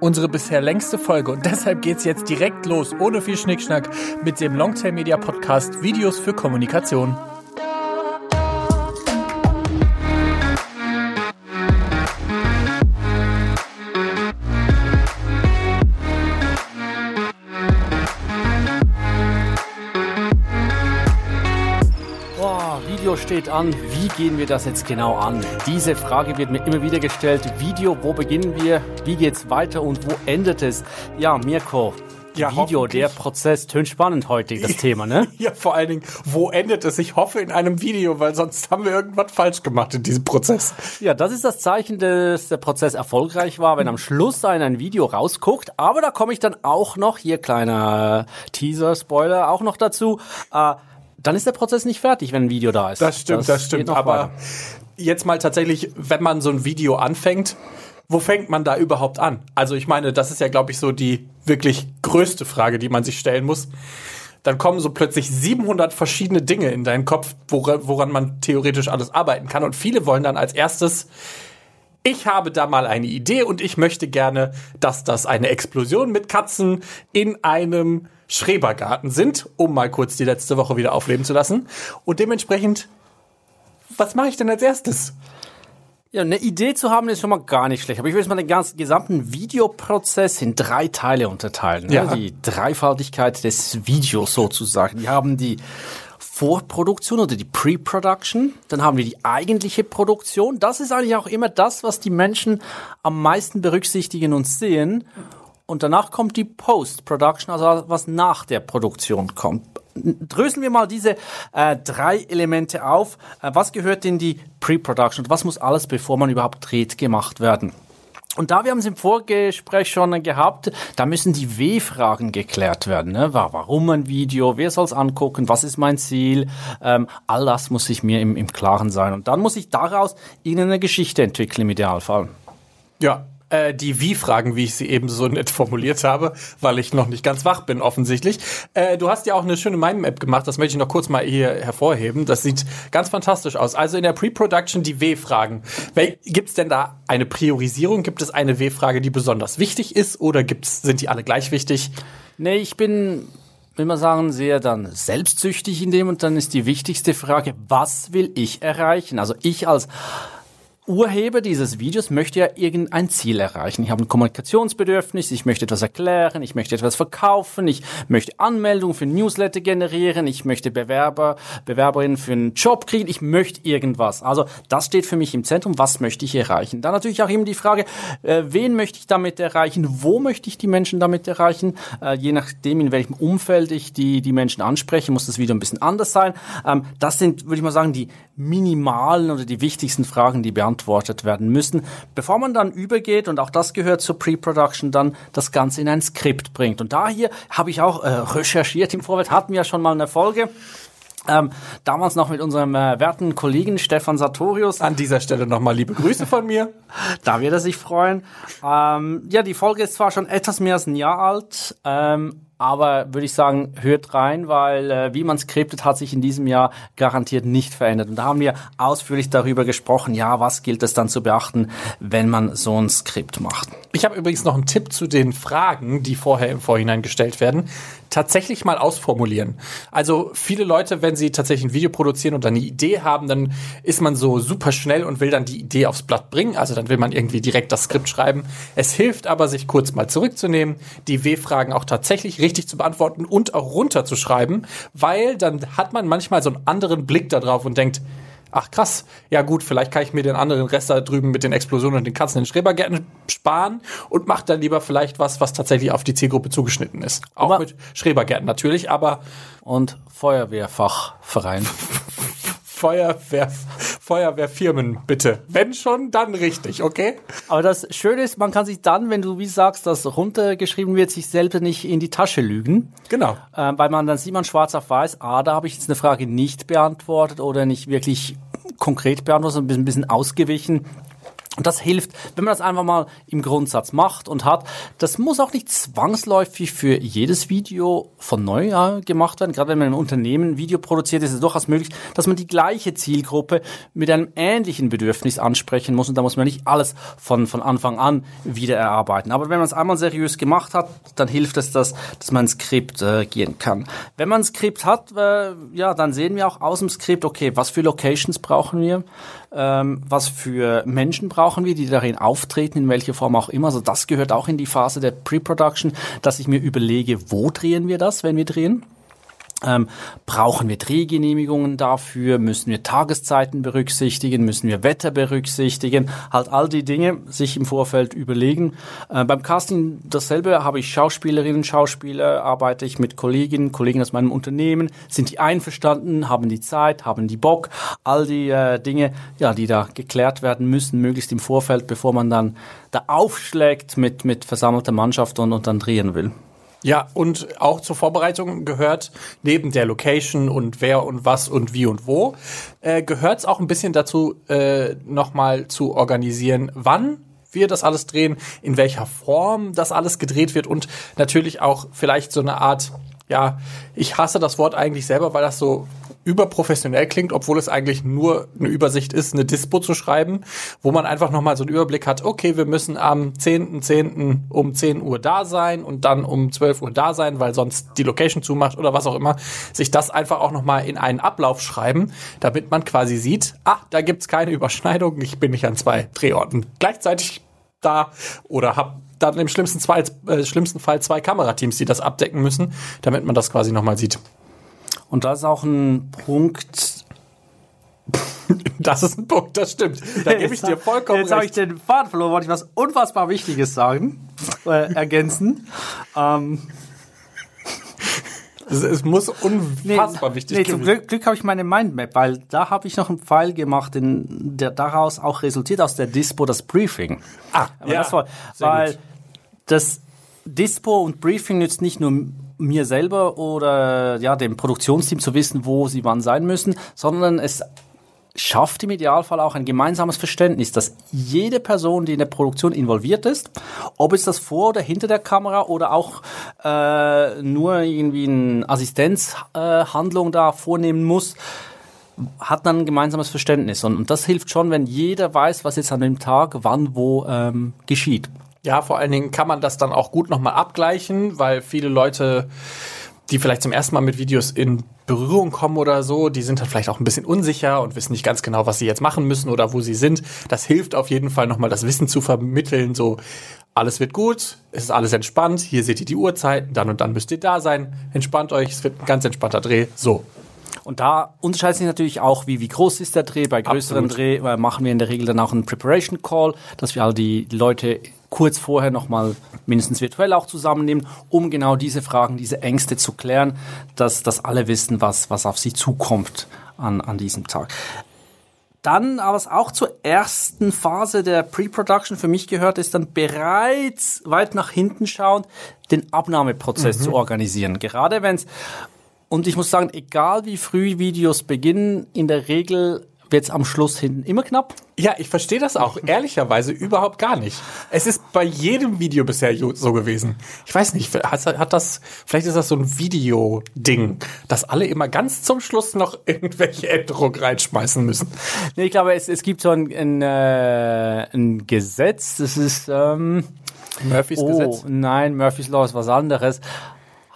unsere bisher längste Folge und deshalb geht's jetzt direkt los, ohne viel Schnickschnack, mit dem Longtail Media Podcast Videos für Kommunikation. Steht an. Wie gehen wir das jetzt genau an? Diese Frage wird mir immer wieder gestellt. Video, wo beginnen wir? Wie geht's weiter und wo endet es? Ja, Mirko. Ja, Video, der Prozess, tönt spannend heute, das Thema, ne? Ja, vor allen Dingen, wo endet es? Ich hoffe in einem Video, weil sonst haben wir irgendwas falsch gemacht in diesem Prozess. Ja, das ist das Zeichen, dass der Prozess erfolgreich war, wenn am Schluss ein, ein Video rausguckt. Aber da komme ich dann auch noch, hier kleiner Teaser, Spoiler, auch noch dazu. Äh, dann ist der Prozess nicht fertig, wenn ein Video da ist. Das stimmt, das, geht stimmt. Aber weiter. jetzt mal tatsächlich, wenn man so ein Video anfängt, wo fängt man da überhaupt an? Also ich meine, das ist ja, glaube ich, so die wirklich größte Frage, die man sich stellen muss. Dann kommen so plötzlich 700 verschiedene Dinge in deinen Kopf, wora- woran man theoretisch alles arbeiten kann. Und viele wollen dann als erstes ich habe da mal eine Idee und ich möchte gerne, dass das eine Explosion mit Katzen in einem Schrebergarten sind, um mal kurz die letzte Woche wieder aufleben zu lassen. Und dementsprechend, was mache ich denn als erstes? Ja, eine Idee zu haben ist schon mal gar nicht schlecht. Aber ich will jetzt mal den ganzen gesamten Videoprozess in drei Teile unterteilen. ne? Ja. Die Dreifaltigkeit des Videos sozusagen. Wir haben die Vorproduktion oder die Pre-Production. Dann haben wir die eigentliche Produktion. Das ist eigentlich auch immer das, was die Menschen am meisten berücksichtigen und sehen. Und danach kommt die Post-Production, also was nach der Produktion kommt. Dröseln wir mal diese äh, drei Elemente auf. Äh, was gehört in die Pre-Production? Und Was muss alles, bevor man überhaupt dreht, gemacht werden? Und da wir haben es im Vorgespräch schon gehabt, da müssen die W-Fragen geklärt werden. Ne? Wa- Warum ein Video? Wer soll es angucken? Was ist mein Ziel? Ähm, all das muss ich mir im, im Klaren sein. Und dann muss ich daraus irgendeine Geschichte entwickeln im Idealfall. Ja, äh, die Wie-Fragen, wie ich sie eben so nett formuliert habe, weil ich noch nicht ganz wach bin, offensichtlich. Äh, du hast ja auch eine schöne Mime-App gemacht, das möchte ich noch kurz mal hier hervorheben. Das sieht ganz fantastisch aus. Also in der Pre-Production die W-Fragen. Gibt es denn da eine Priorisierung? Gibt es eine W-Frage, die besonders wichtig ist oder gibt's, sind die alle gleich wichtig? Nee, ich bin, will man sagen, sehr dann selbstsüchtig in dem und dann ist die wichtigste Frage, was will ich erreichen? Also ich als Urheber dieses Videos möchte ja irgendein Ziel erreichen. Ich habe ein Kommunikationsbedürfnis, ich möchte etwas erklären, ich möchte etwas verkaufen, ich möchte Anmeldungen für Newsletter generieren, ich möchte Bewerber, Bewerberinnen für einen Job kriegen, ich möchte irgendwas. Also das steht für mich im Zentrum, was möchte ich erreichen. Dann natürlich auch immer die Frage, äh, wen möchte ich damit erreichen, wo möchte ich die Menschen damit erreichen, äh, je nachdem, in welchem Umfeld ich die, die Menschen anspreche, muss das wieder ein bisschen anders sein. Ähm, das sind, würde ich mal sagen, die minimalen oder die wichtigsten Fragen, die beantwortet werden müssen, bevor man dann übergeht, und auch das gehört zur Pre-Production, dann das Ganze in ein Skript bringt. Und da hier habe ich auch äh, recherchiert im Vorfeld, hatten wir ja schon mal eine Folge. Ähm, damals noch mit unserem äh, werten Kollegen Stefan Sartorius. An dieser Stelle nochmal liebe Grüße von mir. Da wird er sich freuen. Ähm, ja, die Folge ist zwar schon etwas mehr als ein Jahr alt, ähm, aber würde ich sagen, hört rein, weil äh, wie man skriptet, hat sich in diesem Jahr garantiert nicht verändert. Und da haben wir ausführlich darüber gesprochen, ja, was gilt es dann zu beachten, wenn man so ein Skript macht. Ich habe übrigens noch einen Tipp zu den Fragen, die vorher im Vorhinein gestellt werden. Tatsächlich mal ausformulieren. Also viele Leute, wenn sie tatsächlich ein Video produzieren und dann eine Idee haben, dann ist man so super schnell und will dann die Idee aufs Blatt bringen. Also dann will man irgendwie direkt das Skript schreiben. Es hilft aber, sich kurz mal zurückzunehmen, die W-Fragen auch tatsächlich richtig zu beantworten und auch runterzuschreiben, weil dann hat man manchmal so einen anderen Blick darauf und denkt, Ach krass, ja gut, vielleicht kann ich mir den anderen Rest da drüben mit den Explosionen und den Katzen in den Schrebergärten sparen und mache dann lieber vielleicht was, was tatsächlich auf die Zielgruppe zugeschnitten ist. Auch Aber- mit Schrebergärten natürlich, aber Und Feuerwehrfachverein. Feuerwehr, Feuerwehrfirmen bitte. Wenn schon, dann richtig, okay? Aber das Schöne ist, man kann sich dann, wenn du wie sagst, das runtergeschrieben wird, sich selber nicht in die Tasche lügen. Genau. äh, weil man dann sieht man schwarz auf weiß, ah, da habe ich jetzt eine Frage nicht beantwortet oder nicht wirklich konkret beantwortet, sondern ein bisschen, ein bisschen ausgewichen. Und das hilft, wenn man das einfach mal im Grundsatz macht und hat. Das muss auch nicht zwangsläufig für jedes Video von neu gemacht werden. Gerade wenn man im Unternehmen Video produziert, ist es durchaus möglich, dass man die gleiche Zielgruppe mit einem ähnlichen Bedürfnis ansprechen muss. Und da muss man nicht alles von, von Anfang an wieder erarbeiten. Aber wenn man es einmal seriös gemacht hat, dann hilft es, dass, dass man ein Skript äh, gehen kann. Wenn man ein Skript hat, äh, ja, dann sehen wir auch aus dem Skript, okay, was für Locations brauchen wir? Ähm, was für Menschen brauchen wir, die darin auftreten, in welcher Form auch immer. Also das gehört auch in die Phase der Pre-Production, dass ich mir überlege, wo drehen wir das, wenn wir drehen. Ähm, brauchen wir Drehgenehmigungen dafür? Müssen wir Tageszeiten berücksichtigen? Müssen wir Wetter berücksichtigen? Halt all die Dinge sich im Vorfeld überlegen. Äh, beim Casting dasselbe habe ich Schauspielerinnen, Schauspieler, arbeite ich mit Kolleginnen, Kollegen aus meinem Unternehmen. Sind die einverstanden? Haben die Zeit? Haben die Bock? All die äh, Dinge, ja, die da geklärt werden müssen, möglichst im Vorfeld, bevor man dann da aufschlägt mit, mit versammelter Mannschaft und, und dann drehen will. Ja, und auch zur Vorbereitung gehört neben der Location und wer und was und wie und wo, äh, gehört es auch ein bisschen dazu, äh, nochmal zu organisieren, wann wir das alles drehen, in welcher Form das alles gedreht wird und natürlich auch vielleicht so eine Art, ja, ich hasse das Wort eigentlich selber, weil das so überprofessionell klingt, obwohl es eigentlich nur eine Übersicht ist, eine Dispo zu schreiben, wo man einfach nochmal so einen Überblick hat, okay, wir müssen am 10.10. .10. um 10 Uhr da sein und dann um 12 Uhr da sein, weil sonst die Location zumacht oder was auch immer, sich das einfach auch nochmal in einen Ablauf schreiben, damit man quasi sieht, ah, da gibt's keine Überschneidung, ich bin nicht an zwei Drehorten gleichzeitig da oder habe dann im schlimmsten, zwei, äh, schlimmsten Fall zwei Kamerateams, die das abdecken müssen, damit man das quasi nochmal sieht. Und das ist auch ein Punkt. Das ist ein Punkt, das stimmt. Da gebe ich dir vollkommen Jetzt habe ich den Faden verloren, wollte ich was unfassbar Wichtiges sagen, äh, ergänzen. ähm, es, es, muss unfassbar nee, wichtig nee, Zum Glück, Glück habe ich meine Mindmap, weil da habe ich noch einen Pfeil gemacht, in, der daraus auch resultiert aus der Dispo das Briefing. Ah, Aber ja, das war, weil gut. das Dispo und Briefing nützt nicht nur mir selber oder ja dem Produktionsteam zu wissen, wo sie wann sein müssen, sondern es schafft im Idealfall auch ein gemeinsames Verständnis, dass jede Person, die in der Produktion involviert ist, ob es das vor oder hinter der Kamera oder auch äh, nur irgendwie eine Assistenzhandlung äh, da vornehmen muss, hat dann ein gemeinsames Verständnis. Und, und, das hilft schon, wenn jeder weiß, was jetzt an dem Tag wann wo ähm, geschieht. Ja, vor allen Dingen kann man das dann auch gut nochmal abgleichen, weil viele Leute, die vielleicht zum ersten Mal mit Videos in Berührung kommen oder so, die sind dann vielleicht auch ein bisschen unsicher und wissen nicht ganz genau, was sie jetzt machen müssen oder wo sie sind. Das hilft auf jeden Fall nochmal, das Wissen zu vermitteln, so alles wird gut, es ist alles entspannt, hier seht ihr die Uhrzeiten, dann und dann müsst ihr da sein, entspannt euch, es wird ein ganz entspannter Dreh, so. Und da unterscheidet sich natürlich auch, wie, wie groß ist der Dreh. Bei größeren Absolut. Dreh äh, machen wir in der Regel dann auch einen Preparation Call, dass wir all die Leute kurz vorher nochmal mindestens virtuell auch zusammennehmen, um genau diese Fragen, diese Ängste zu klären, dass, dass alle wissen, was, was auf sie zukommt an, an diesem Tag. Dann, aber was auch zur ersten Phase der Pre-Production für mich gehört, ist dann bereits weit nach hinten schauend den Abnahmeprozess mhm. zu organisieren. Gerade wenn es, und ich muss sagen, egal wie früh Videos beginnen, in der Regel wird es am Schluss hinten immer knapp. Ja, ich verstehe das auch ehrlicherweise überhaupt gar nicht. Es ist bei jedem Video bisher so gewesen. Ich weiß nicht, hat, hat das, vielleicht ist das so ein Video-Ding, dass alle immer ganz zum Schluss noch irgendwelche Änderungen reinschmeißen müssen. Nee, ich glaube, es, es gibt so ein, ein, äh, ein Gesetz, das ist ähm, Murphys oh, Gesetz. Nein, Murphys Law ist was anderes.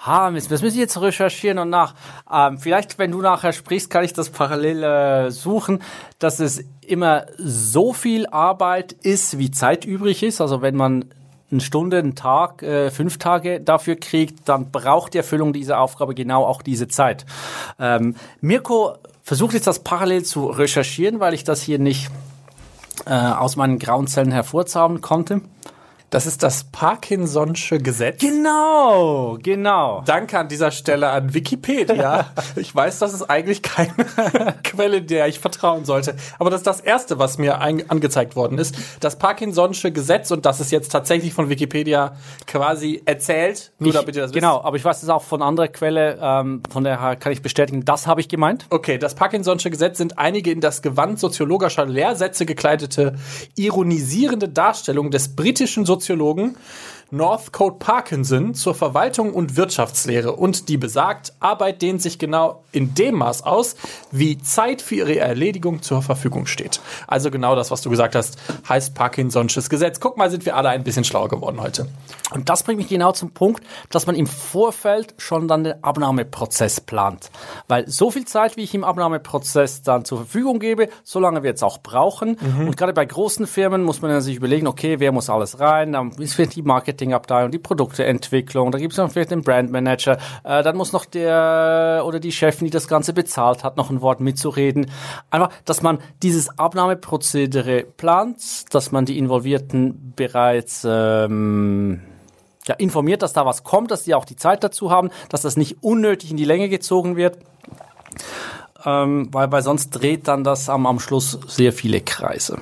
Ha, das müssen ich jetzt recherchieren und nach. Ähm, vielleicht, wenn du nachher sprichst, kann ich das parallel äh, suchen, dass es immer so viel Arbeit ist, wie Zeit übrig ist. Also wenn man eine Stunde, einen Tag, äh, fünf Tage dafür kriegt, dann braucht die Erfüllung dieser Aufgabe genau auch diese Zeit. Ähm, Mirko versucht jetzt das parallel zu recherchieren, weil ich das hier nicht äh, aus meinen grauen Zellen hervorzaubern konnte. Das ist das Parkinson'sche Gesetz. Genau, genau. Danke an dieser Stelle an Wikipedia. ich weiß, das ist eigentlich keine Quelle, der ich vertrauen sollte. Aber das ist das Erste, was mir angezeigt worden ist. Das Parkinson'sche Gesetz und das ist jetzt tatsächlich von Wikipedia quasi erzählt. Nur ich, damit ihr das genau, wisst. aber ich weiß es auch von anderer Quelle, ähm, von der kann ich bestätigen, das habe ich gemeint. Okay, das Parkinson'sche Gesetz sind einige in das Gewand soziologischer Lehrsätze gekleidete, ironisierende Darstellungen des britischen Soziologen Soziologen Northcote Parkinson zur Verwaltung und Wirtschaftslehre und die besagt, Arbeit dehnt sich genau in dem Maß aus, wie Zeit für ihre Erledigung zur Verfügung steht. Also genau das, was du gesagt hast, heißt Parkinson'sches Gesetz. Guck mal, sind wir alle ein bisschen schlauer geworden heute. Und das bringt mich genau zum Punkt, dass man im Vorfeld schon dann den Abnahmeprozess plant. Weil so viel Zeit, wie ich im Abnahmeprozess dann zur Verfügung gebe, so lange wird es auch brauchen. Mhm. Und gerade bei großen Firmen muss man sich überlegen, okay, wer muss alles rein? Dann ist vielleicht die Marketingabteilung, die Produkteentwicklung, da gibt es vielleicht den Brandmanager, äh, dann muss noch der oder die Chefin, die das Ganze bezahlt hat, noch ein Wort mitzureden. Einfach, dass man dieses Abnahmeprozedere plant, dass man die Involvierten bereits ähm, ja, informiert, dass da was kommt, dass die auch die Zeit dazu haben, dass das nicht unnötig in die Länge gezogen wird. Ähm, weil, weil sonst dreht dann das am, am Schluss sehr viele Kreise.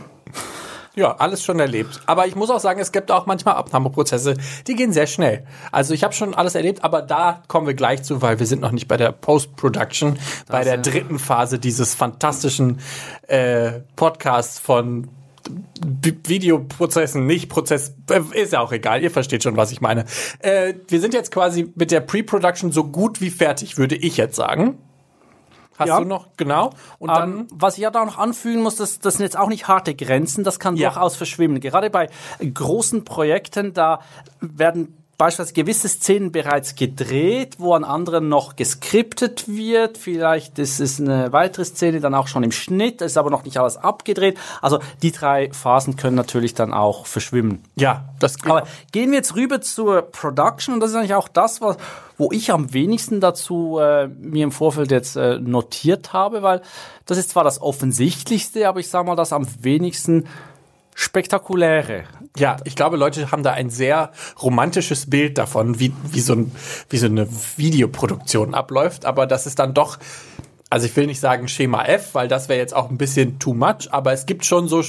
Ja, alles schon erlebt. Aber ich muss auch sagen, es gibt auch manchmal Abnahmeprozesse, die gehen sehr schnell. Also ich habe schon alles erlebt, aber da kommen wir gleich zu, weil wir sind noch nicht bei der Post-Production, bei der dritten Phase dieses fantastischen äh, Podcasts von Videoprozessen, nicht Prozess, äh, ist ja auch egal, ihr versteht schon, was ich meine. Äh, wir sind jetzt quasi mit der Pre-Production so gut wie fertig, würde ich jetzt sagen. Hast ja. du noch, genau. Und um, dann, ähm, was ich ja da noch anfügen muss, das, das sind jetzt auch nicht harte Grenzen, das kann ja. durchaus verschwimmen. Gerade bei großen Projekten, da werden beispielsweise gewisse Szenen bereits gedreht, wo an anderen noch geskriptet wird. Vielleicht ist es eine weitere Szene dann auch schon im Schnitt, ist aber noch nicht alles abgedreht. Also die drei Phasen können natürlich dann auch verschwimmen. Ja, das geht. Aber gehen wir jetzt rüber zur Production und das ist eigentlich auch das, was, wo ich am wenigsten dazu äh, mir im Vorfeld jetzt äh, notiert habe, weil das ist zwar das Offensichtlichste, aber ich sage mal, das am wenigsten spektakuläre. Ja, ich glaube, Leute haben da ein sehr romantisches Bild davon, wie, wie, so, ein, wie so eine Videoproduktion abläuft, aber das ist dann doch, also ich will nicht sagen Schema F, weil das wäre jetzt auch ein bisschen too much, aber es gibt schon so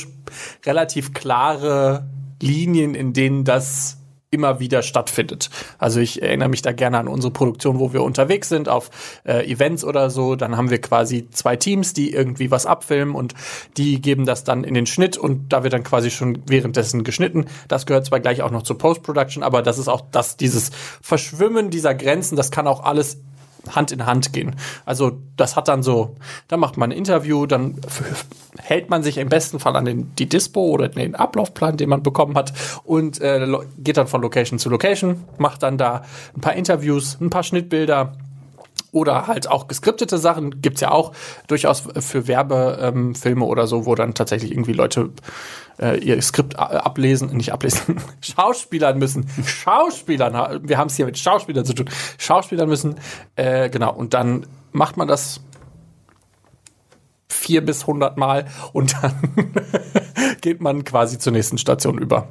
relativ klare Linien, in denen das immer wieder stattfindet. Also ich erinnere mich da gerne an unsere Produktion, wo wir unterwegs sind auf äh, Events oder so. Dann haben wir quasi zwei Teams, die irgendwie was abfilmen und die geben das dann in den Schnitt und da wird dann quasi schon währenddessen geschnitten. Das gehört zwar gleich auch noch zur Post-Production, aber das ist auch das, dieses Verschwimmen dieser Grenzen, das kann auch alles Hand in Hand gehen. Also das hat dann so, da macht man ein Interview, dann hält man sich im besten Fall an den, die Dispo oder den Ablaufplan, den man bekommen hat und äh, geht dann von Location zu Location, macht dann da ein paar Interviews, ein paar Schnittbilder, oder halt auch geskriptete Sachen gibt's ja auch durchaus für Werbefilme ähm, oder so, wo dann tatsächlich irgendwie Leute äh, ihr Skript ablesen, nicht ablesen, Schauspielern müssen. Schauspielern, wir haben es hier mit Schauspielern zu tun. Schauspielern müssen, äh, genau, und dann macht man das vier bis hundert Mal und dann geht man quasi zur nächsten Station über.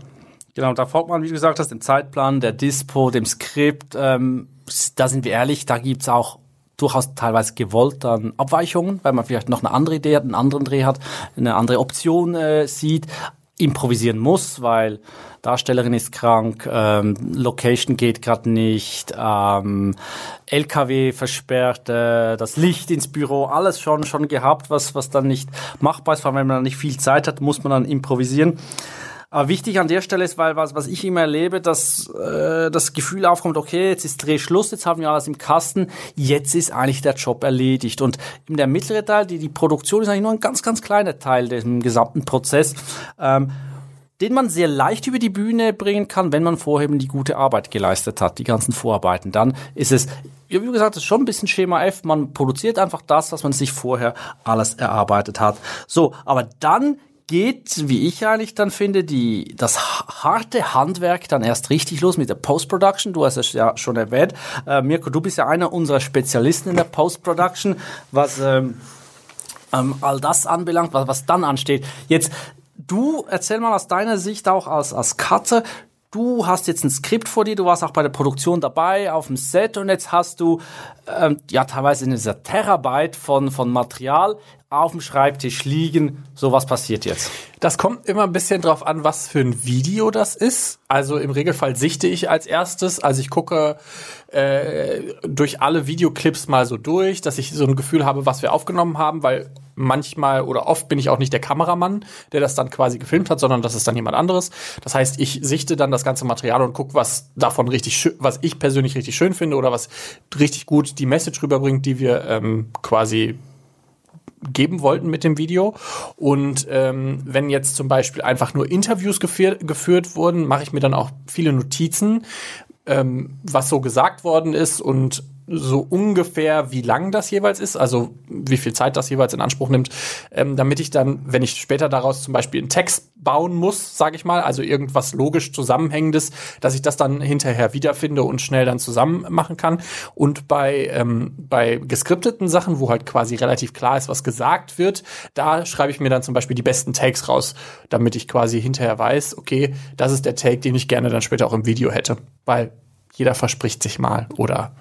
Genau, da folgt man, wie du gesagt hast, dem Zeitplan, der Dispo, dem Skript. Ähm, da sind wir ehrlich, da gibt's auch durchaus teilweise gewollt dann Abweichungen, weil man vielleicht noch eine andere Idee hat, einen anderen Dreh hat, eine andere Option äh, sieht, improvisieren muss, weil Darstellerin ist krank, ähm, Location geht gerade nicht, ähm, LKW versperrt, äh, das Licht ins Büro, alles schon schon gehabt, was was dann nicht machbar ist, vor allem wenn man nicht viel Zeit hat, muss man dann improvisieren. Aber wichtig an der Stelle ist, weil was, was ich immer erlebe, dass äh, das Gefühl aufkommt, okay, jetzt ist Drehschluss, jetzt haben wir alles im Kasten, jetzt ist eigentlich der Job erledigt. Und in der mittlere Teil, die, die Produktion ist eigentlich nur ein ganz, ganz kleiner Teil des gesamten Prozess. Ähm, den man sehr leicht über die Bühne bringen kann, wenn man vorher eben die gute Arbeit geleistet hat, die ganzen Vorarbeiten. Dann ist es, wie gesagt, es ist schon ein bisschen Schema F. Man produziert einfach das, was man sich vorher alles erarbeitet hat. So, aber dann geht, wie ich eigentlich dann finde, die, das harte Handwerk dann erst richtig los mit der Post-Production. Du hast es ja schon erwähnt. Äh, Mirko, du bist ja einer unserer Spezialisten in der Post-Production, was ähm, ähm, all das anbelangt, was, was dann ansteht. Jetzt, du erzähl mal aus deiner Sicht auch als, als Cutter, du hast jetzt ein Skript vor dir, du warst auch bei der Produktion dabei, auf dem Set und jetzt hast du ähm, ja teilweise eine Terabyte von, von Material auf dem Schreibtisch liegen. So was passiert jetzt. Das kommt immer ein bisschen drauf an, was für ein Video das ist. Also im Regelfall sichte ich als erstes. Also ich gucke äh, durch alle Videoclips mal so durch, dass ich so ein Gefühl habe, was wir aufgenommen haben, weil manchmal oder oft bin ich auch nicht der Kameramann, der das dann quasi gefilmt hat, sondern das ist dann jemand anderes. Das heißt, ich sichte dann das ganze Material und gucke, was davon richtig was ich persönlich richtig schön finde oder was richtig gut die Message rüberbringt, die wir ähm, quasi geben wollten mit dem Video. Und ähm, wenn jetzt zum Beispiel einfach nur Interviews geführt, geführt wurden, mache ich mir dann auch viele Notizen, ähm, was so gesagt worden ist und so ungefähr, wie lang das jeweils ist, also wie viel Zeit das jeweils in Anspruch nimmt, ähm, damit ich dann, wenn ich später daraus zum Beispiel einen Text bauen muss, sage ich mal, also irgendwas logisch zusammenhängendes, dass ich das dann hinterher wiederfinde und schnell dann zusammen machen kann. Und bei ähm, bei geskripteten Sachen, wo halt quasi relativ klar ist, was gesagt wird, da schreibe ich mir dann zum Beispiel die besten Takes raus, damit ich quasi hinterher weiß, okay, das ist der Take, den ich gerne dann später auch im Video hätte, weil jeder verspricht sich mal oder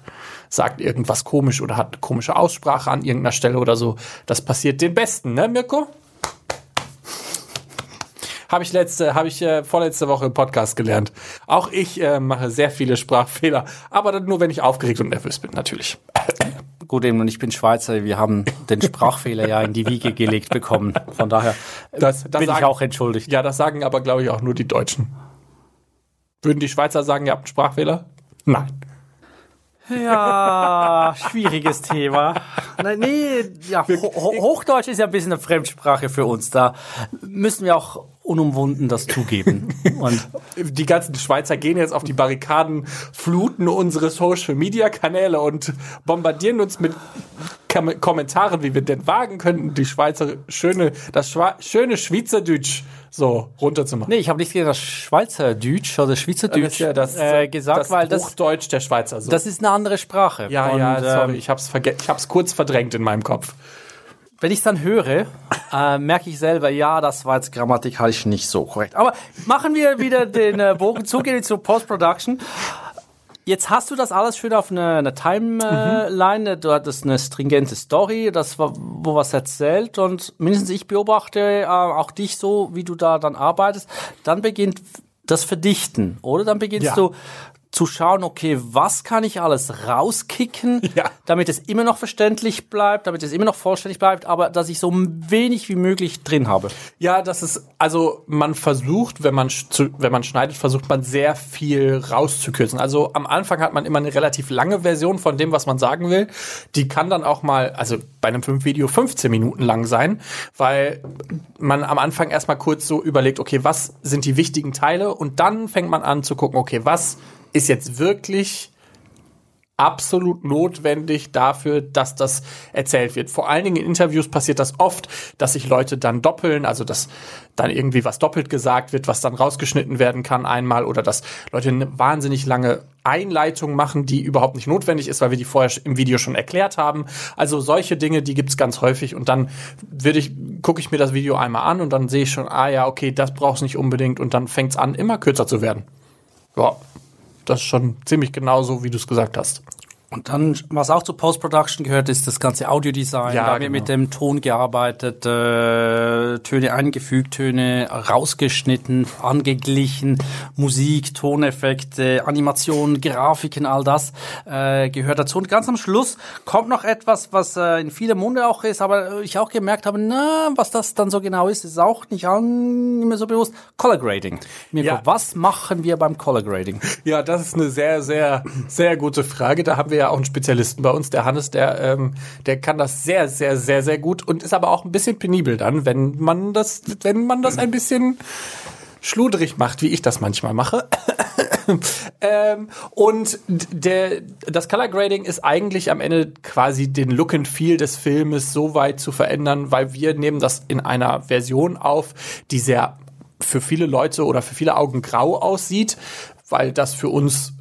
sagt irgendwas komisch oder hat eine komische Aussprache an irgendeiner Stelle oder so. Das passiert den Besten, ne, Mirko? Habe ich letzte, habe ich äh, vorletzte Woche im Podcast gelernt. Auch ich äh, mache sehr viele Sprachfehler, aber nur, wenn ich aufgeregt und nervös bin, natürlich. Gut, eben, und ich bin Schweizer, wir haben den Sprachfehler ja in die Wiege gelegt bekommen. Von daher das, das bin sagen, ich auch entschuldigt. Ja, das sagen aber, glaube ich, auch nur die Deutschen. Würden die Schweizer sagen, ihr habt einen Sprachfehler? Nein. Ja, schwieriges Thema. Nein, nee, ja, Ho Hochdeutsch ist ja ein bisschen eine Fremdsprache für uns. Da müssen wir auch unumwunden das zugeben. Und die ganzen Schweizer gehen jetzt auf die Barrikaden, fluten unsere Social Media Kanäle und bombardieren uns mit Kom Kommentaren, wie wir denn wagen könnten, die Schweizer schöne, das Schwa schöne Schweizerdeutsch so runterzumachen. Nee, ich habe nicht das Schweizerdeutsch oder Schweizerdeutsch ja das, äh, gesagt, das weil das Hochdeutsch der Schweizer. So. Das ist eine andere Sprache. Ja, und, ja, sorry, ähm, ich habe es ich hab's kurz verdrängt in meinem Kopf. Wenn ich es dann höre, äh, merke ich selber, ja, das war jetzt grammatikalisch nicht so korrekt. Aber machen wir wieder den äh, Bogen zu, gehen zur Post-Production. Jetzt hast du das alles schön auf eine, eine Timeline. Mhm. Du hattest eine stringente Story, das war, wo was erzählt und mindestens ich beobachte äh, auch dich so, wie du da dann arbeitest. Dann beginnt das Verdichten, oder? Dann beginnst ja. du zu schauen, okay, was kann ich alles rauskicken, ja. damit es immer noch verständlich bleibt, damit es immer noch vollständig bleibt, aber dass ich so wenig wie möglich drin habe. Ja, das ist, also man versucht, wenn man, wenn man schneidet, versucht man sehr viel rauszukürzen. Also am Anfang hat man immer eine relativ lange Version von dem, was man sagen will. Die kann dann auch mal, also bei einem 5-Video 15 Minuten lang sein, weil man am Anfang erstmal kurz so überlegt, okay, was sind die wichtigen Teile und dann fängt man an zu gucken, okay, was ist jetzt wirklich absolut notwendig dafür, dass das erzählt wird. Vor allen Dingen in Interviews passiert das oft, dass sich Leute dann doppeln, also dass dann irgendwie was doppelt gesagt wird, was dann rausgeschnitten werden kann einmal oder dass Leute eine wahnsinnig lange Einleitung machen, die überhaupt nicht notwendig ist, weil wir die vorher im Video schon erklärt haben. Also solche Dinge, die gibt's ganz häufig und dann ich gucke ich mir das Video einmal an und dann sehe ich schon, ah ja, okay, das brauchst nicht unbedingt und dann fängt's an immer kürzer zu werden. Ja, das ist schon ziemlich genau so, wie du es gesagt hast. Und dann, was auch zur Post-Production gehört, ist das ganze Audiodesign. Ja, da haben wir genau. mit dem Ton gearbeitet, äh, Töne eingefügt, Töne rausgeschnitten, angeglichen, Musik, Toneffekte, Animationen, Grafiken, all das äh, gehört dazu. Und ganz am Schluss kommt noch etwas, was äh, in viele Munde auch ist, aber ich auch gemerkt habe, na, was das dann so genau ist, ist auch nicht an, immer so bewusst. Color Grading. Mirko, ja. was machen wir beim Color Grading? Ja, das ist eine sehr, sehr, sehr gute Frage. Da haben wir ja auch einen Spezialisten bei uns, der Hannes, der, ähm, der kann das sehr, sehr, sehr, sehr gut und ist aber auch ein bisschen penibel dann, wenn man das, wenn man das ein bisschen schludrig macht, wie ich das manchmal mache. ähm, und der, das Color Grading ist eigentlich am Ende quasi den Look and Feel des Filmes so weit zu verändern, weil wir nehmen das in einer Version auf, die sehr für viele Leute oder für viele Augen grau aussieht, weil das für uns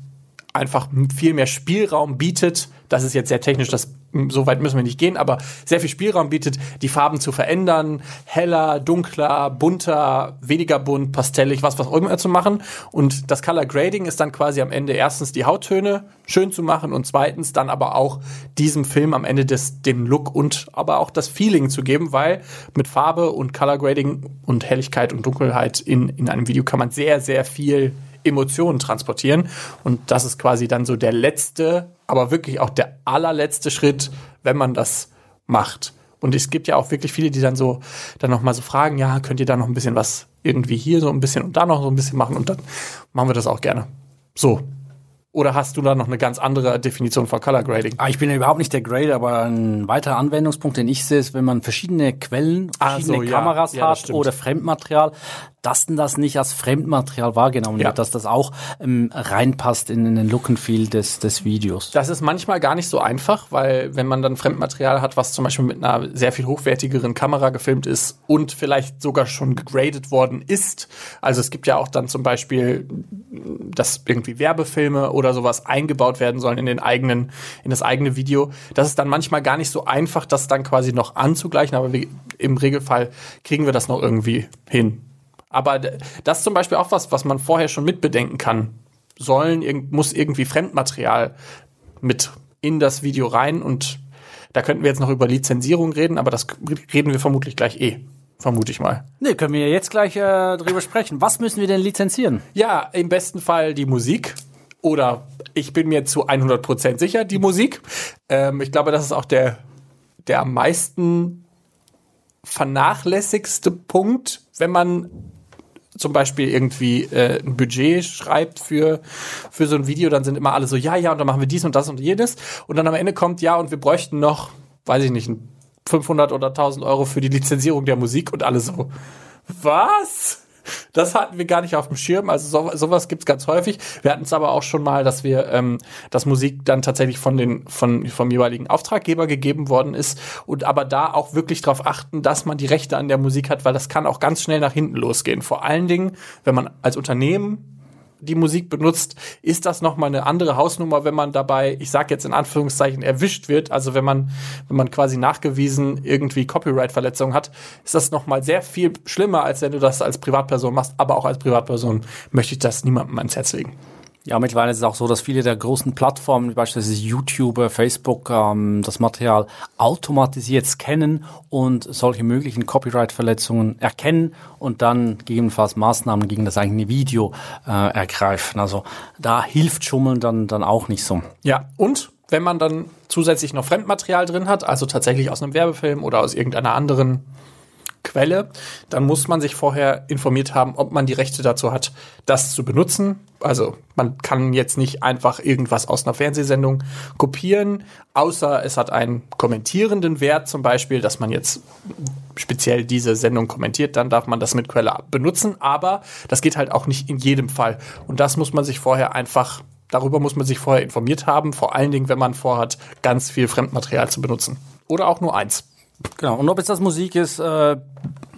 einfach viel mehr Spielraum bietet. Das ist jetzt sehr technisch, das so weit müssen wir nicht gehen, aber sehr viel Spielraum bietet, die Farben zu verändern, heller, dunkler, bunter, weniger bunt, pastellig, was was auch immer zu machen. Und das Color Grading ist dann quasi am Ende erstens die Hauttöne schön zu machen und zweitens dann aber auch diesem Film am Ende des, den Look und aber auch das Feeling zu geben, weil mit Farbe und Color Grading und Helligkeit und Dunkelheit in, in einem Video kann man sehr, sehr viel Emotionen transportieren. Und das ist quasi dann so der letzte, aber wirklich auch der allerletzte Schritt, wenn man das macht. Und es gibt ja auch wirklich viele, die dann so, dann nochmal so fragen, ja, könnt ihr da noch ein bisschen was irgendwie hier so ein bisschen und da noch so ein bisschen machen und dann machen wir das auch gerne. So, oder hast du da noch eine ganz andere Definition von Color Grading? Ah, ich bin ja überhaupt nicht der Grader, aber ein weiterer Anwendungspunkt, den ich sehe, ist, wenn man verschiedene Quellen, verschiedene so, Kameras ja. Ja, hat oder Fremdmaterial, dass denn das nicht als Fremdmaterial wahrgenommen ja. wird, dass das auch ähm, reinpasst in, in, den Look and Feel des, des Videos. Das ist manchmal gar nicht so einfach, weil wenn man dann Fremdmaterial hat, was zum Beispiel mit einer sehr viel hochwertigeren Kamera gefilmt ist und vielleicht sogar schon gegradet worden ist, also es gibt ja auch dann zum Beispiel, dass irgendwie Werbefilme oder sowas eingebaut werden sollen in den eigenen, in das eigene Video. Das ist dann manchmal gar nicht so einfach, das dann quasi noch anzugleichen, aber wir, im Regelfall kriegen wir das noch irgendwie hin. Aber das ist zum Beispiel auch was, was man vorher schon mitbedenken kann. Sollen, muss irgendwie Fremdmaterial mit in das Video rein und da könnten wir jetzt noch über Lizenzierung reden, aber das reden wir vermutlich gleich eh. Vermute ich mal. Nee, können wir jetzt gleich äh, drüber sprechen. Was müssen wir denn lizenzieren? Ja, im besten Fall die Musik. Oder ich bin mir zu 100% sicher, die Musik. Ähm, ich glaube, das ist auch der, der am meisten vernachlässigste Punkt, wenn man zum Beispiel irgendwie äh, ein Budget schreibt für, für so ein Video, dann sind immer alle so, ja, ja, und dann machen wir dies und das und jenes. Und dann am Ende kommt, ja, und wir bräuchten noch, weiß ich nicht, 500 oder 1000 Euro für die Lizenzierung der Musik und alle so, was? Das hatten wir gar nicht auf dem Schirm. Also so, sowas gibt's ganz häufig. Wir hatten es aber auch schon mal, dass wir, ähm, dass Musik dann tatsächlich von den von vom jeweiligen Auftraggeber gegeben worden ist und aber da auch wirklich darauf achten, dass man die Rechte an der Musik hat, weil das kann auch ganz schnell nach hinten losgehen. Vor allen Dingen, wenn man als Unternehmen die Musik benutzt, ist das nochmal eine andere Hausnummer, wenn man dabei, ich sage jetzt in Anführungszeichen, erwischt wird. Also wenn man, wenn man quasi nachgewiesen irgendwie Copyright-Verletzungen hat, ist das nochmal sehr viel schlimmer, als wenn du das als Privatperson machst. Aber auch als Privatperson möchte ich das niemandem ans Herz legen. Ja, mittlerweile ist es auch so, dass viele der großen Plattformen, wie beispielsweise YouTube, Facebook, ähm, das Material automatisiert scannen und solche möglichen Copyright-Verletzungen erkennen und dann gegebenenfalls Maßnahmen gegen das eigene Video äh, ergreifen. Also da hilft Schummeln dann, dann auch nicht so. Ja, und wenn man dann zusätzlich noch Fremdmaterial drin hat, also tatsächlich aus einem Werbefilm oder aus irgendeiner anderen Quelle, dann muss man sich vorher informiert haben, ob man die Rechte dazu hat, das zu benutzen. Also man kann jetzt nicht einfach irgendwas aus einer Fernsehsendung kopieren, außer es hat einen kommentierenden Wert, zum Beispiel, dass man jetzt speziell diese Sendung kommentiert, dann darf man das mit Quelle benutzen, aber das geht halt auch nicht in jedem Fall. Und das muss man sich vorher einfach Darüber muss man sich vorher informiert haben, vor allen Dingen, wenn man vorhat, ganz viel Fremdmaterial zu benutzen. Oder auch nur eins. Genau. Und ob jetzt das Musik ist, äh,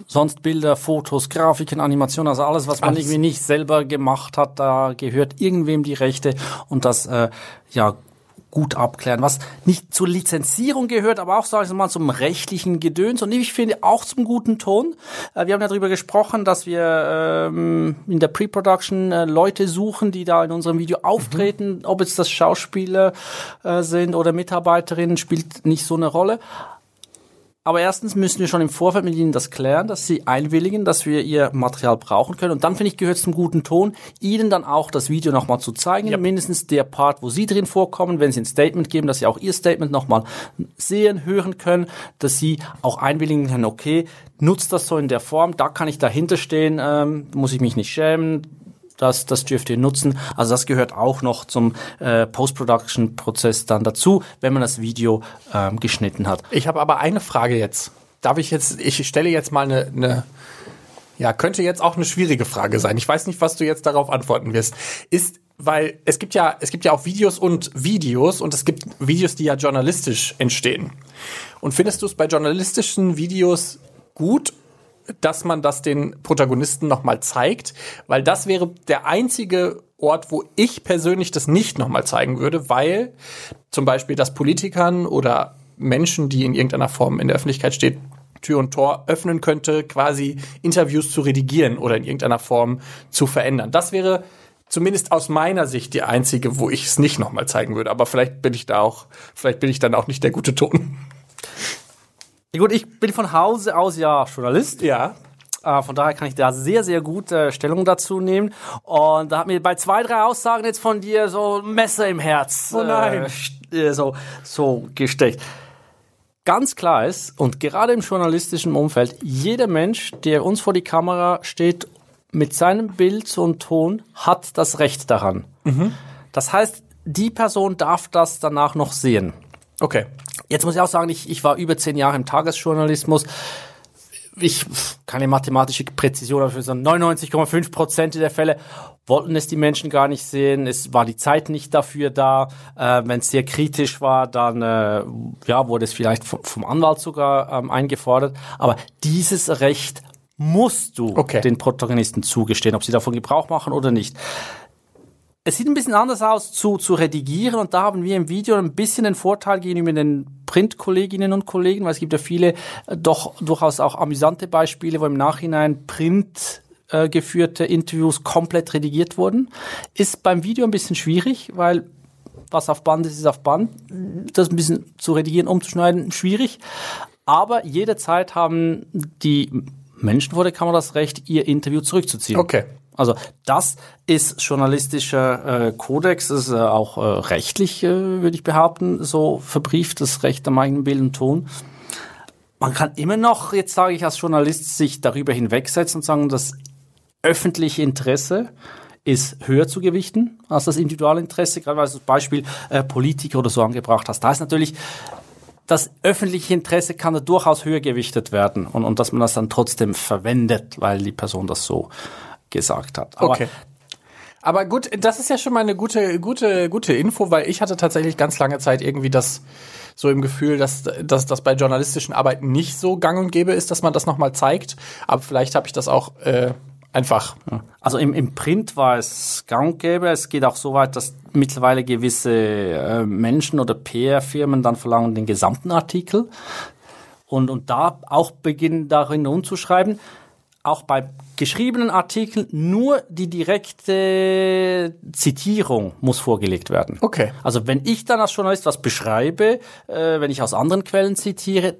sonst Bilder, Fotos, Grafiken, Animationen, also alles, was man alles. irgendwie nicht selber gemacht hat, da gehört irgendwem die Rechte und das äh, ja gut abklären, was nicht zur Lizenzierung gehört, aber auch, sagen wir mal, zum rechtlichen Gedöns und ich finde auch zum guten Ton. Äh, wir haben ja darüber gesprochen, dass wir ähm, in der Pre-Production äh, Leute suchen, die da in unserem Video auftreten, mhm. ob jetzt das Schauspieler äh, sind oder Mitarbeiterinnen, spielt nicht so eine Rolle. Aber erstens müssen wir schon im Vorfeld mit ihnen das klären, dass sie einwilligen, dass wir ihr Material brauchen können. Und dann finde ich, gehört es zum guten Ton, ihnen dann auch das Video nochmal zu zeigen. Ja. Mindestens der Part, wo sie drin vorkommen, wenn sie ein Statement geben, dass sie auch ihr Statement nochmal sehen, hören können, dass sie auch einwilligen können, okay, nutzt das so in der Form, da kann ich dahinter stehen, ähm, muss ich mich nicht schämen, das, das dürft nutzen. Also das gehört auch noch zum äh, Post-Production-Prozess dann dazu, wenn man das Video ähm, geschnitten hat. Ich habe aber eine Frage jetzt. Darf ich jetzt, ich stelle jetzt mal eine, eine ja, könnte jetzt auch eine schwierige Frage sein. Ich weiß nicht, was du jetzt darauf antworten wirst. Ist, weil es gibt ja, es gibt ja auch Videos und Videos und es gibt Videos, die ja journalistisch entstehen. Und findest du es bei journalistischen Videos gut dass man das den Protagonisten nochmal zeigt, weil das wäre der einzige Ort, wo ich persönlich das nicht nochmal zeigen würde, weil zum Beispiel das Politikern oder Menschen, die in irgendeiner Form in der Öffentlichkeit steht, Tür und Tor öffnen könnte, quasi Interviews zu redigieren oder in irgendeiner Form zu verändern. Das wäre zumindest aus meiner Sicht die einzige, wo ich es nicht nochmal zeigen würde. Aber vielleicht bin ich da auch, vielleicht bin ich dann auch nicht der gute Ton. Gut, ich bin von Hause aus ja Journalist. Ja. Äh, von daher kann ich da sehr, sehr gut äh, Stellung dazu nehmen. Und da hat mir bei zwei, drei Aussagen jetzt von dir so ein Messer im Herz Oh nein. äh, äh, so, so gesteckt. Ganz klar ist, und gerade im journalistischen Umfeld, jeder Mensch, der uns vor die Kamera steht, mit seinem Bild und Ton, hat das Recht daran. Das heißt, die Person darf das danach noch sehen. Okay. Jetzt muss ich auch sagen, ich, ich war über zehn Jahre im Tagesjournalismus. Ich, keine mathematische Präzision, aber für so 99,5 Prozent der Fälle wollten es die Menschen gar nicht sehen. Es war die Zeit nicht dafür da. Äh, Wenn es sehr kritisch war, dann äh, ja, wurde es vielleicht vom, vom Anwalt sogar ähm, eingefordert. Aber dieses Recht musst du Okay. den Protagonisten zugestehen, ob sie davon Gebrauch machen oder nicht. Es sieht ein bisschen anders aus zu, zu redigieren und da haben wir im Video ein bisschen den Vorteil gegenüber den Printkolleginnen und Kollegen, weil es gibt ja viele äh, doch durchaus auch amüsante Beispiele, wo im Nachhinein Print äh, geführte Interviews komplett redigiert wurden. Ist beim Video ein bisschen schwierig, weil was auf Band ist, ist auf Band. Das ein bisschen zu redigieren, umzuschneiden, schwierig. Aber jederzeit haben die Menschen vor der Kamera das Recht, ihr Interview zurückzuziehen. Okay. Also das ist journalistischer äh, Kodex, ist äh, auch äh, rechtlich, äh, würde ich behaupten, so verbrieft, das Recht am eigenen Bild und Ton. Man kann immer noch, jetzt sage ich als Journalist, sich darüber hinwegsetzen und sagen, das öffentliche Interesse ist höher zu gewichten als das Individualinteresse, gerade weil du das Beispiel äh, Politiker oder so angebracht hast. Da ist natürlich das öffentliche Interesse kann da durchaus höher gewichtet werden und, und dass man das dann trotzdem verwendet, weil die Person das so gesagt hat. Aber Okay. Aber gut, das ist ja schon mal eine gute, gute, gute Info, weil ich hatte tatsächlich ganz lange Zeit irgendwie das so im Gefühl, dass, dass das bei journalistischen Arbeiten nicht so gang und gäbe ist, dass man das nochmal zeigt. Aber vielleicht habe ich das auch äh, einfach. Also im, im Print war es gang und gäbe. Es geht auch so weit, dass mittlerweile gewisse äh, Menschen oder PR-Firmen dann verlangen den gesamten Artikel und, und da auch beginnen darin umzuschreiben. Auch bei geschriebenen Artikeln nur die direkte Zitierung muss vorgelegt werden. Okay. Also wenn ich dann als Journalist was beschreibe, äh, wenn ich aus anderen Quellen zitiere,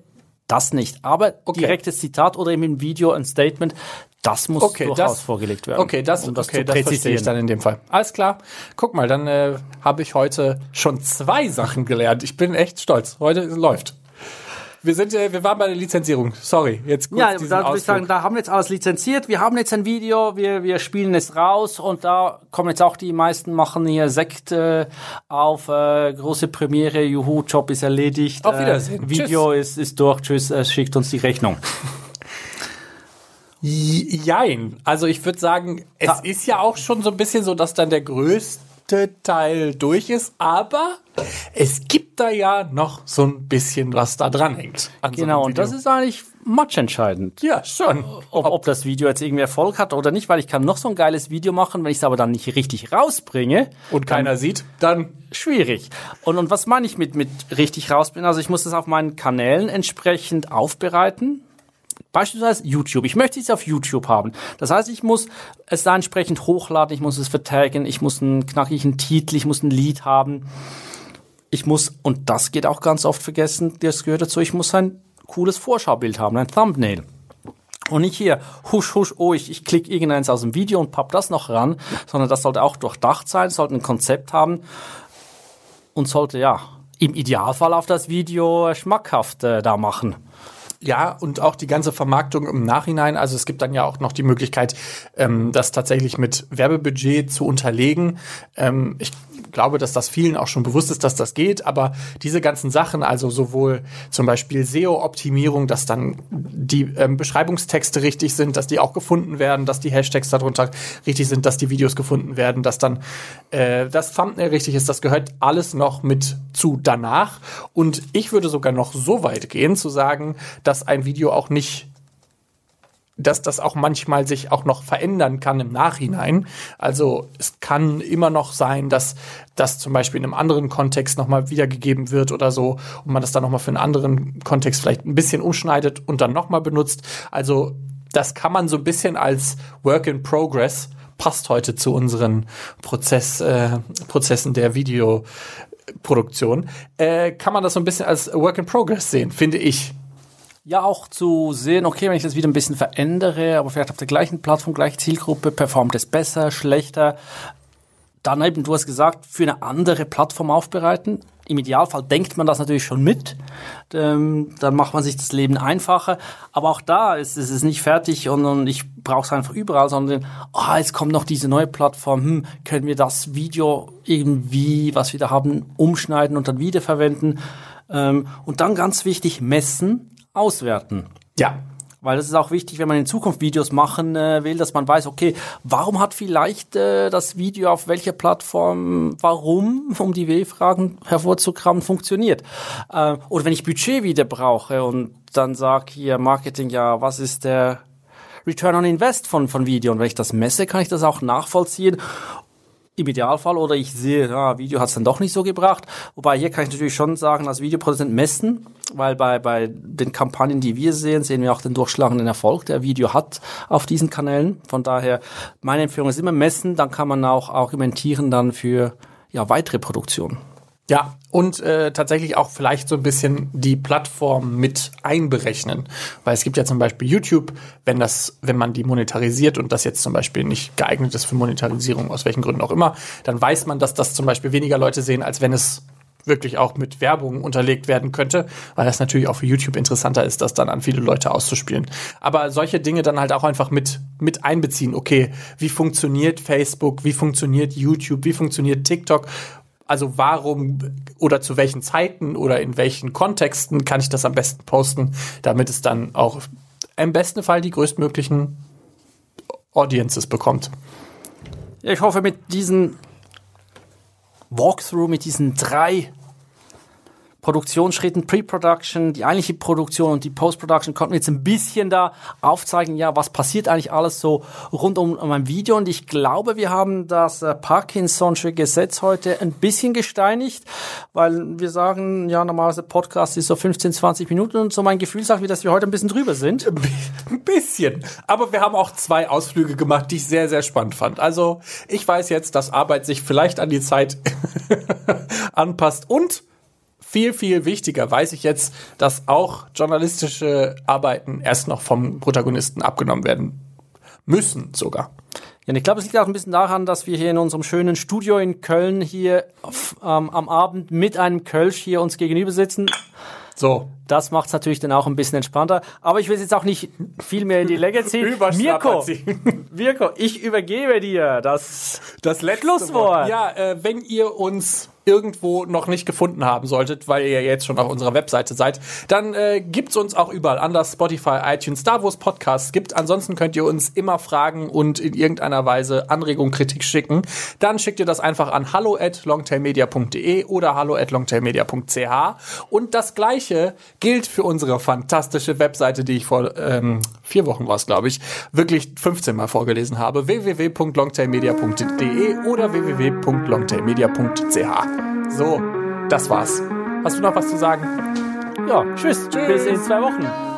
das nicht. Aber Okay. direktes Zitat oder eben im Video ein Statement, das muss Okay, durchaus das- vorgelegt werden. Okay, das, um das okay, das verstehe ich dann in dem Fall. Alles klar. Guck mal, dann äh, habe ich heute schon zwei Sachen gelernt. Ich bin echt stolz. Heute läuft. Wir sind, äh, wir waren bei der Lizenzierung. Sorry, jetzt kurz Ja, da würde ich sagen, da haben wir jetzt alles lizenziert. Wir haben jetzt ein Video, wir, wir spielen es raus und da kommen jetzt auch die meisten machen hier Sekt äh, auf äh, große Premiere. Juhu, Job ist erledigt. Auf Wiedersehen. Äh, Video ist, ist durch. Tschüss, äh, schickt uns die Rechnung. Jein. Also ich würde sagen, es Da- ist ja auch schon so ein bisschen so, dass dann der größte Teil durch ist, aber es gibt da ja noch so ein bisschen, was da dran hängt. so Genau, einem und das ist eigentlich matchentscheidend. ja schon. Ob, ob das Video jetzt irgendwie Erfolg hat oder nicht, weil ich kann noch so ein geiles Video machen, wenn ich es aber dann nicht richtig rausbringe, Und keiner sieht, dann schwierig. Und, und was meine ich mit, mit richtig rausbringen? Also ich muss das auf meinen Kanälen entsprechend aufbereiten. Beispielsweise YouTube. Ich möchte es auf YouTube haben. Das heißt, ich muss es da entsprechend hochladen, ich muss es vertaggen, ich muss einen knackigen Titel, ich muss ein Lied haben. Ich muss, und das geht auch ganz oft vergessen, das gehört dazu, ich muss ein cooles Vorschaubild haben, ein Thumbnail. Und nicht hier, husch, husch, oh, ich, ich klicke irgendeins aus dem Video und papp das noch ran, sondern das sollte auch durchdacht sein, sollte ein Konzept haben und sollte, ja, im Idealfall auf das Video schmackhaft äh, da machen. Ja, und auch die ganze Vermarktung im Nachhinein. Also es gibt dann ja auch noch die Möglichkeit, ähm, das tatsächlich mit Werbebudget zu unterlegen. Ähm, ich glaube, dass das vielen auch schon bewusst ist, dass das geht. Aber diese ganzen Sachen, also sowohl zum Beispiel SEO-Optimierung, dass dann die ähm, Beschreibungstexte richtig sind, dass die auch gefunden werden, dass die Hashtags darunter richtig sind, dass die Videos gefunden werden, dass dann äh, das Thumbnail richtig ist, das gehört alles noch mit zu danach. Und ich würde sogar noch so weit gehen, zu sagen, dass ein Video auch nicht dass das auch manchmal sich auch noch verändern kann im Nachhinein. Also es kann immer noch sein, dass das zum Beispiel in einem anderen Kontext nochmal wiedergegeben wird oder so und man das dann nochmal für einen anderen Kontext vielleicht ein bisschen umschneidet und dann nochmal benutzt. Also das kann man so ein bisschen als Work in Progress passt heute zu unseren Prozess, äh, Prozessen der Videoproduktion. Äh, kann man das so ein bisschen als Work in Progress sehen, finde ich ja auch zu sehen, okay, wenn ich das wieder ein bisschen verändere, aber vielleicht auf der gleichen Plattform, gleiche Zielgruppe, performt es besser, schlechter. Dann eben, du hast gesagt, für eine andere Plattform aufbereiten. Im Idealfall denkt man das natürlich schon mit. Ähm, dann macht man sich das Leben einfacher. Aber auch da ist, ist es nicht fertig und, und ich brauche es einfach überall, sondern ah, oh, jetzt kommt noch diese neue Plattform. Hm, können wir das Video irgendwie, was wir da haben, umschneiden und dann wiederverwenden? Ähm, und dann ganz wichtig, messen auswerten. Ja. Weil das ist auch wichtig, wenn man in Zukunft Videos machen äh, will, dass man weiß, okay, warum hat vielleicht äh, das Video auf welcher Plattform, warum, um die W-Fragen hervorzukramen, funktioniert. Äh, oder wenn ich Budget wieder brauche und dann sag hier Marketing, ja, was ist der Return on Invest von, von Video? Und wenn ich das messe, kann ich das auch nachvollziehen im Idealfall oder ich sehe, ja, Video hat es dann doch nicht so gebracht. Wobei hier kann ich natürlich schon sagen, als Videoproduzent messen, weil bei, bei den Kampagnen, die wir sehen, sehen wir auch den durchschlagenden Erfolg, der Video hat auf diesen Kanälen. Von daher, meine Empfehlung ist immer messen, dann kann man auch argumentieren dann für ja, weitere Produktionen. Ja, und äh, tatsächlich auch vielleicht so ein bisschen die Plattform mit einberechnen. Weil es gibt ja zum Beispiel YouTube, wenn das, wenn man die monetarisiert und das jetzt zum Beispiel nicht geeignet ist für Monetarisierung, aus welchen Gründen auch immer, dann weiß man, dass das zum Beispiel weniger Leute sehen, als wenn es wirklich auch mit Werbung unterlegt werden könnte, weil das natürlich auch für YouTube interessanter ist, das dann an viele Leute auszuspielen. Aber solche Dinge dann halt auch einfach mit, mit einbeziehen. Okay, wie funktioniert Facebook? Wie funktioniert YouTube? Wie funktioniert TikTok? Also warum oder zu welchen Zeiten oder in welchen Kontexten kann ich das am besten posten, damit es dann auch im besten Fall die größtmöglichen Audiences bekommt. Ich hoffe, mit diesem Walkthrough, mit diesen drei Produktionsschritten, Pre-Production, die eigentliche Produktion und die Post-Production konnten wir jetzt ein bisschen da aufzeigen, ja, was passiert eigentlich alles so rund um, um ein Video. Und ich glaube, wir haben das äh, Parkinson'sche Gesetz heute ein bisschen gesteinigt, weil wir sagen, ja, normalerweise Podcast ist so 15, 20 Minuten und so mein Gefühl sagt mir, dass wir heute ein bisschen drüber sind. Ein bisschen. Aber wir haben auch zwei Ausflüge gemacht, die ich sehr, sehr spannend fand. Also ich weiß jetzt, dass Arbeit sich vielleicht an die Zeit anpasst und viel, viel wichtiger weiß ich jetzt, dass auch journalistische Arbeiten erst noch vom Protagonisten abgenommen werden müssen sogar. Ja, ich glaube, es liegt auch ein bisschen daran, dass wir hier in unserem schönen Studio in Köln hier ähm, am Abend mit einem Kölsch hier uns gegenüber sitzen. So. Das macht es natürlich dann auch ein bisschen entspannter. Aber ich will jetzt auch nicht viel mehr in die Länge ziehen. Mirko, Mirko, ich übergebe dir das, das letzte Schlusswort. Ja, äh, wenn ihr uns irgendwo noch nicht gefunden haben solltet, weil ihr jetzt schon auf unserer Webseite seid, dann äh, gibt's uns auch überall anders, Spotify, iTunes, da wo es Podcasts gibt. Ansonsten könnt ihr uns immer fragen und in irgendeiner Weise Anregung, Kritik schicken. Dann schickt ihr das einfach an hallo at longtailmedia.de oder hallo at longtailmedia.ch. Und das gleiche gilt für unsere fantastische Webseite, die ich vor ähm, vier Wochen war es, glaube ich, wirklich 15 Mal vorgelesen habe. www.longtailmedia.de oder www.longtailmedia.ch. So, das war's. Hast du noch was zu sagen? Ja, tschüss. tschüss. Bis in zwei Wochen.